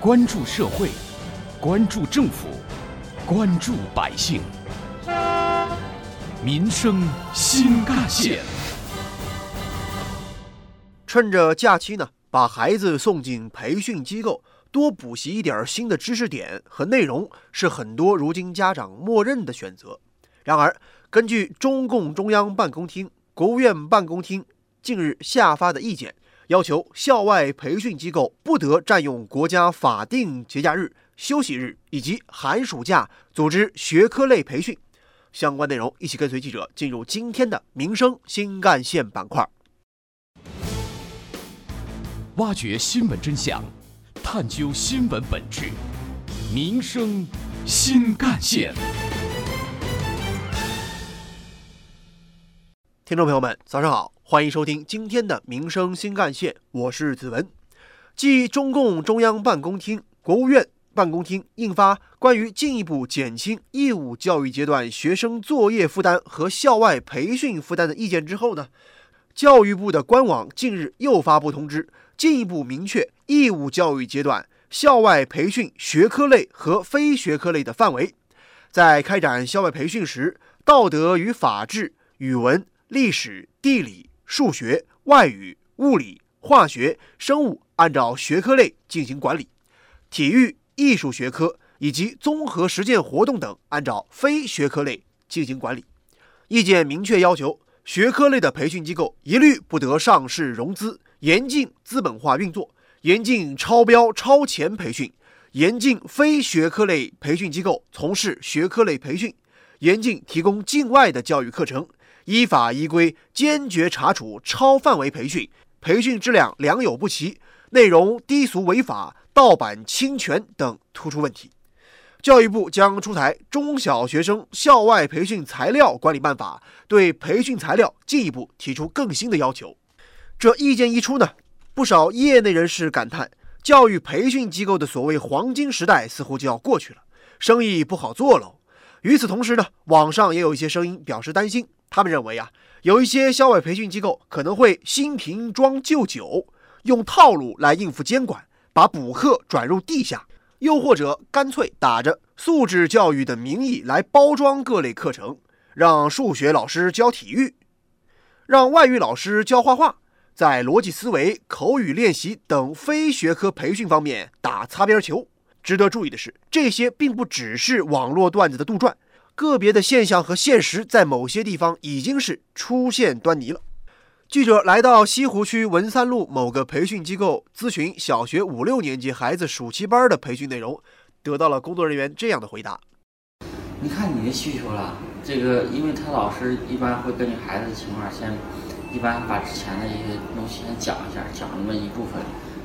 关注社会，关注政府，关注百姓，民生新干线。趁着假期呢，把孩子送进培训机构，多补习一点新的知识点和内容，是很多如今家长默认的选择。然而，根据中共中央办公厅、国务院办公厅近日下发的意见。要求校外培训机构不得占用国家法定节假日、休息日以及寒暑假组织学科类培训。相关内容，一起跟随记者进入今天的民生新干线板块，挖掘新闻真相，探究新闻本质，民生新干线。听众朋友们，早上好。欢迎收听今天的民生新干线，我是子文。继中共中央办公厅、国务院办公厅印发关于进一步减轻义务教育阶段学生作业负担和校外培训负担的意见之后呢，教育部的官网近日又发布通知，进一步明确义务教育阶段校外培训学科类和非学科类的范围。在开展校外培训时，道德与法治、语文、历史、地理。数学、外语、物理、化学、生物按照学科类进行管理，体育、艺术学科以及综合实践活动等按照非学科类进行管理。意见明确要求，学科类的培训机构一律不得上市融资，严禁资本化运作，严禁超标超前培训，严禁非学科类培训机构从事学科类培训，严禁提供境外的教育课程。依法依规坚决查处超范围培训、培训质量良莠不齐、内容低俗违法、盗版侵权等突出问题。教育部将出台《中小学生校外培训材料管理办法》，对培训材料进一步提出更新的要求。这意见一出呢，不少业内人士感叹，教育培训机构的所谓黄金时代似乎就要过去了，生意不好做喽。与此同时呢，网上也有一些声音表示担心。他们认为啊，有一些校外培训机构可能会新瓶装旧酒，用套路来应付监管，把补课转入地下，又或者干脆打着素质教育的名义来包装各类课程，让数学老师教体育，让外语老师教画画，在逻辑思维、口语练习等非学科培训方面打擦边球。值得注意的是，这些并不只是网络段子的杜撰。个别的现象和现实在某些地方已经是出现端倪了。记者来到西湖区文三路某个培训机构咨询小学五六年级孩子暑期班的培训内容，得到了工作人员这样的回答：“你看你的需求了，这个因为他老师一般会根据孩子的情况先，一般把之前的一些东西先讲一下，讲那么一部分。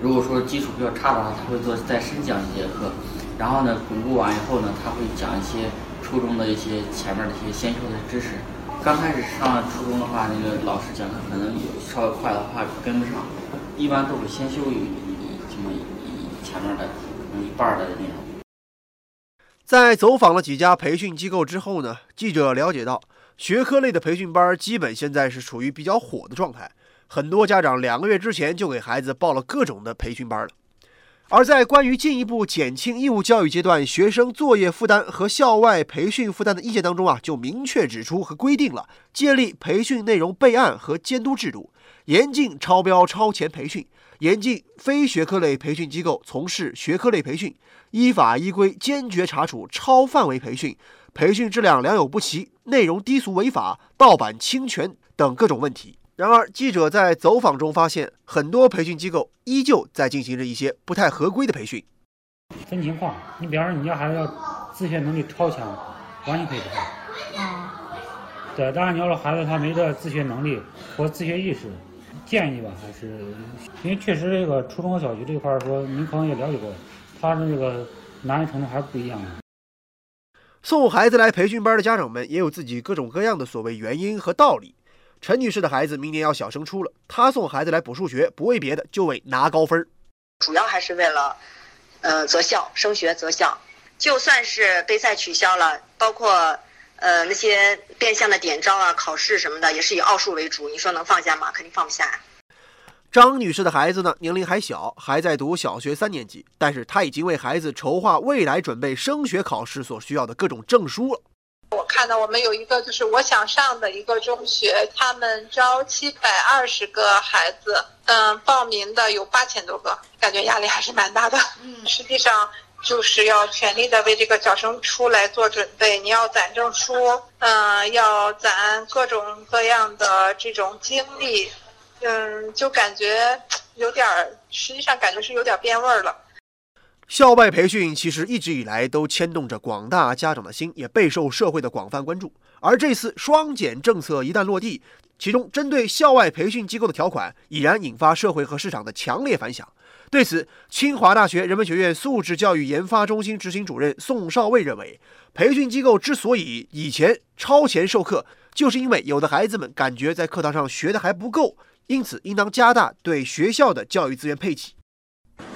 如果说基础比较差的话，他会做再深讲一节课，然后呢巩固完以后呢，他会讲一些。”初中的一些前面的一些先修的知识，刚开始上初中的话，那个老师讲课可能有稍微快的话跟不上，一般都会先修一这么一前面的可能一半的内容。在走访了几家培训机构之后呢，记者了解到，学科类的培训班基本现在是处于比较火的状态，很多家长两个月之前就给孩子报了各种的培训班了。而在关于进一步减轻义务教育阶段学生作业负担和校外培训负担的意见当中啊，就明确指出和规定了建立培训内容备案和监督制度，严禁超标超前培训，严禁非学科类培训机构从事学科类培训，依法依规坚决查处超范围培训、培训质量良莠不齐、内容低俗违法、盗版侵权等各种问题。然而，记者在走访中发现，很多培训机构依旧在进行着一些不太合规的培训。分情况，你比方说，你家孩子要自学能力超强，完全可以不上。啊。对，当然你要是孩子他没这自学能力或自学意识，建议吧，还是因为确实这个初中和小学这块儿说，您可能也了解过，他的这个难易程度还是不一样的。送孩子来培训班的家长们也有自己各种各样的所谓原因和道理。陈女士的孩子明年要小升初了，她送孩子来补数学，不为别的，就为拿高分主要还是为了，呃，择校升学择校。就算是杯赛取消了，包括呃那些变相的点招啊、考试什么的，也是以奥数为主。你说能放下吗？肯定放不下。张女士的孩子呢，年龄还小，还在读小学三年级，但是她已经为孩子筹划未来准备升学考试所需要的各种证书了。我看到我们有一个就是我想上的一个中学，他们招七百二十个孩子，嗯，报名的有八千多个，感觉压力还是蛮大的。嗯，实际上就是要全力的为这个小升初来做准备，你要攒证书，嗯，要攒各种各样的这种经历，嗯，就感觉有点儿，实际上感觉是有点变味儿了。校外培训其实一直以来都牵动着广大家长的心，也备受社会的广泛关注。而这次双减政策一旦落地，其中针对校外培训机构的条款已然引发社会和市场的强烈反响。对此，清华大学人文学院素质教育研发中心执行主任宋少卫认为，培训机构之所以以前超前授课，就是因为有的孩子们感觉在课堂上学的还不够，因此应当加大对学校的教育资源配给。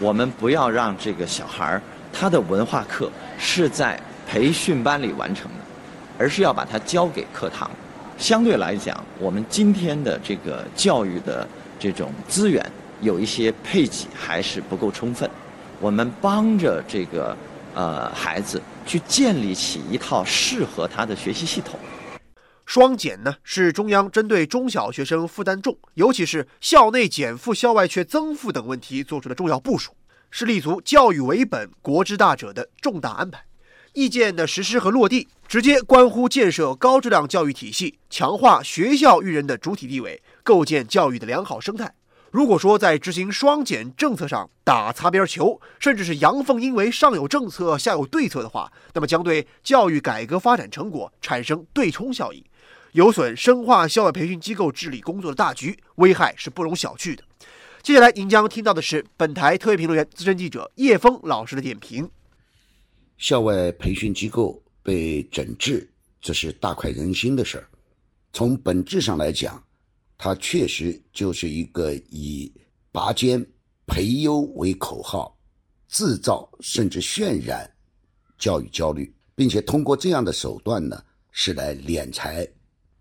我们不要让这个小孩儿他的文化课是在培训班里完成的，而是要把它交给课堂。相对来讲，我们今天的这个教育的这种资源有一些配给还是不够充分。我们帮着这个呃孩子去建立起一套适合他的学习系统。双减呢，是中央针对中小学生负担重，尤其是校内减负、校外却增负等问题做出的重要部署，是立足教育为本、国之大者的重大安排。意见的实施和落地，直接关乎建设高质量教育体系，强化学校育人的主体地位，构建教育的良好生态。如果说在执行双减政策上打擦边球，甚至是阳奉阴违、上有政策下有对策的话，那么将对教育改革发展成果产生对冲效应。有损深化校外培训机构治理工作的大局，危害是不容小觑的。接下来您将听到的是本台特约评论员、资深记者叶峰老师的点评：校外培训机构被整治，这是大快人心的事儿。从本质上来讲，它确实就是一个以拔尖培优为口号，制造甚至渲染教育焦虑，并且通过这样的手段呢，是来敛财。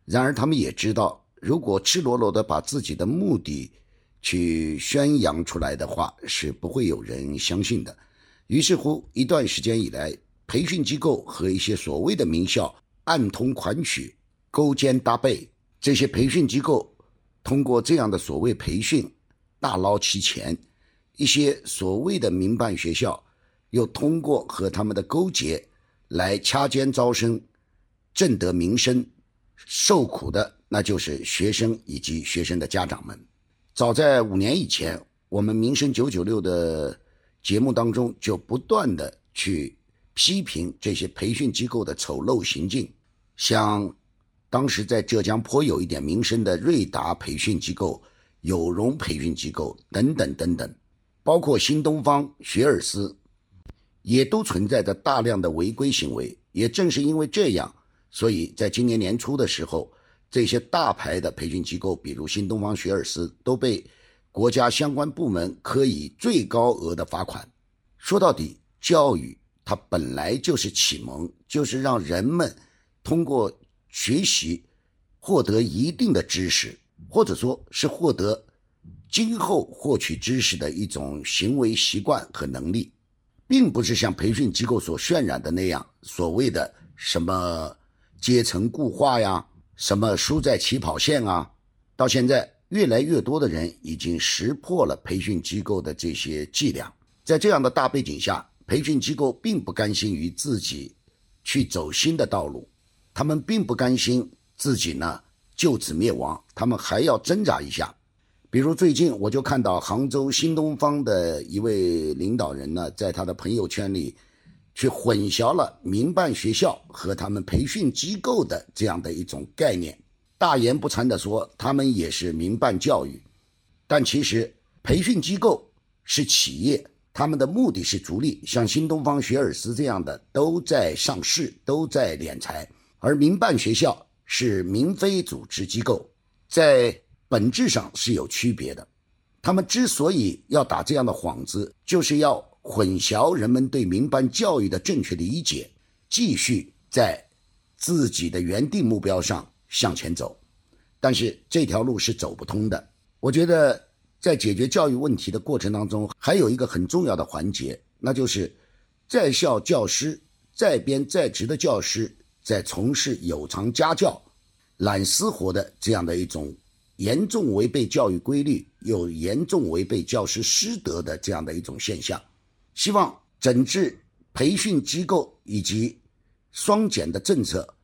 然而，他们也知道，如果赤裸裸的把自己的目的去宣扬出来的话，是不会有人相信的。于是乎，一段时间以来，培训机构和一些所谓的名校暗通款曲、勾肩搭背。这些培训机构通过这样的所谓培训大捞其钱，一些所谓的民办学校又通过和他们的勾结来掐尖招生，挣得名声。受苦的那就是学生以及学生的家长们。早在五年以前，我们《民生九九六》的节目当中就不断的去批评这些培训机构的丑陋行径，像当时在浙江颇有一点名声的瑞达培训机构、有容培训机构等等等等，包括新东方、学而思，也都存在着大量的违规行为。也正是因为这样。所以在今年年初的时候，这些大牌的培训机构，比如新东方、学而思，都被国家相关部门科以最高额的罚款。说到底，教育它本来就是启蒙，就是让人们通过学习获得一定的知识，或者说是获得今后获取知识的一种行为习惯和能力，并不是像培训机构所渲染的那样所谓的什么。阶层固化呀，什么输在起跑线啊？到现在，越来越多的人已经识破了培训机构的这些伎俩。在这样的大背景下，培训机构并不甘心于自己去走新的道路，他们并不甘心自己呢就此灭亡，他们还要挣扎一下。比如最近，我就看到杭州新东方的一位领导人呢，在他的朋友圈里。去混淆了民办学校和他们培训机构的这样的一种概念，大言不惭地说他们也是民办教育，但其实培训机构是企业，他们的目的是逐利，像新东方、学而思这样的都在上市，都在敛财，而民办学校是民非组织机构，在本质上是有区别的。他们之所以要打这样的幌子，就是要。混淆人们对民办教育的正确理解，继续在自己的原定目标上向前走，但是这条路是走不通的。我觉得在解决教育问题的过程当中，还有一个很重要的环节，那就是在校教师、在编在职的教师在从事有偿家教、揽私活的这样的一种严重违背教育规律又严重违背教师师德的这样的一种现象。希望整治培训机构以及双减的政策，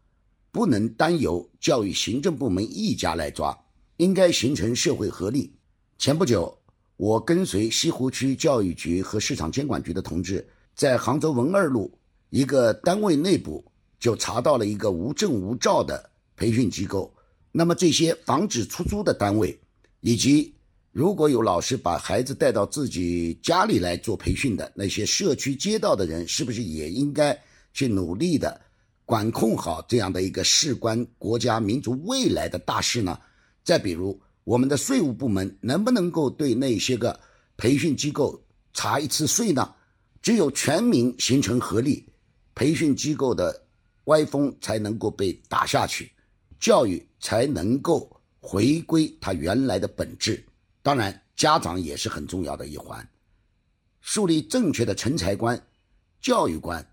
不能单由教育行政部门一家来抓，应该形成社会合力。前不久，我跟随西湖区教育局和市场监管局的同志，在杭州文二路一个单位内部就查到了一个无证无照的培训机构。那么这些防止出租的单位，以及如果有老师把孩子带到自己家里来做培训的那些社区街道的人，是不是也应该去努力的管控好这样的一个事关国家民族未来的大事呢？再比如。我们的税务部门能不能够对那些个培训机构查一次税呢？只有全民形成合力，培训机构的歪风才能够被打下去，教育才能够回归它原来的本质。当然，家长也是很重要的一环，树立正确的成才观、教育观，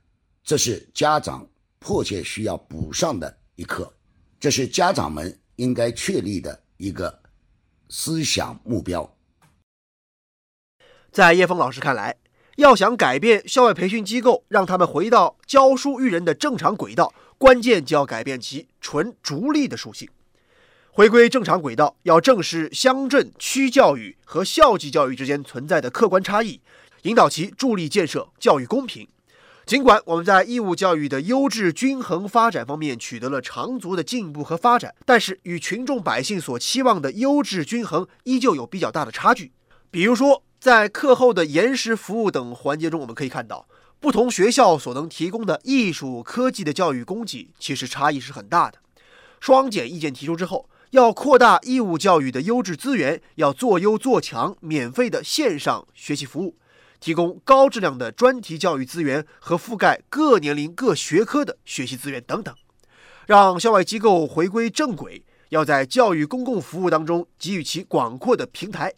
这是家长迫切需要补上的一课，这是家长们应该确立的一个。思想目标，在叶峰老师看来，要想改变校外培训机构，让他们回到教书育人的正常轨道，关键就要改变其纯逐利的属性。回归正常轨道，要正视乡镇区教育和校际教育之间存在的客观差异，引导其助力建设教育公平。尽管我们在义务教育的优质均衡发展方面取得了长足的进步和发展，但是与群众百姓所期望的优质均衡依旧有比较大的差距。比如说，在课后的延时服务等环节中，我们可以看到，不同学校所能提供的艺术、科技的教育供给其实差异是很大的。双减意见提出之后，要扩大义务教育的优质资源，要做优做强免费的线上学习服务。提供高质量的专题教育资源和覆盖各年龄各学科的学习资源等等，让校外机构回归正轨。要在教育公共服务当中给予其广阔的平台。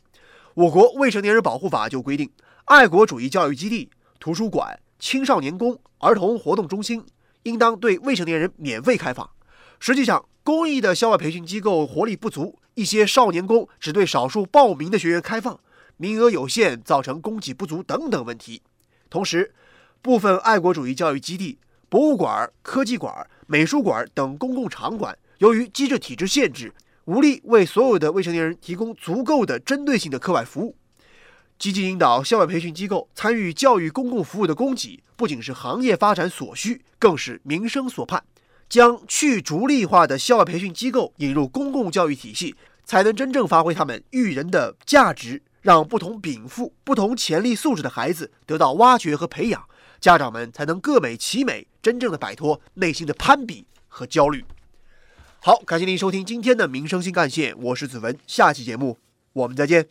我国未成年人保护法就规定，爱国主义教育基地、图书馆、青少年宫、儿童活动中心应当对未成年人免费开放。实际上，公益的校外培训机构活力不足，一些少年宫只对少数报名的学员开放。名额有限，造成供给不足等等问题。同时，部分爱国主义教育基地、博物馆、科技馆、美术馆等公共场馆，由于机制体制限制，无力为所有的未成年人提供足够的针对性的课外服务。积极引导校外培训机构参与教育公共服务的供给，不仅是行业发展所需，更是民生所盼。将去逐利化的校外培训机构引入公共教育体系，才能真正发挥他们育人的价值。让不同禀赋、不同潜力素质的孩子得到挖掘和培养，家长们才能各美其美，真正的摆脱内心的攀比和焦虑。好，感谢您收听今天的《民生新干线》，我是子文，下期节目我们再见。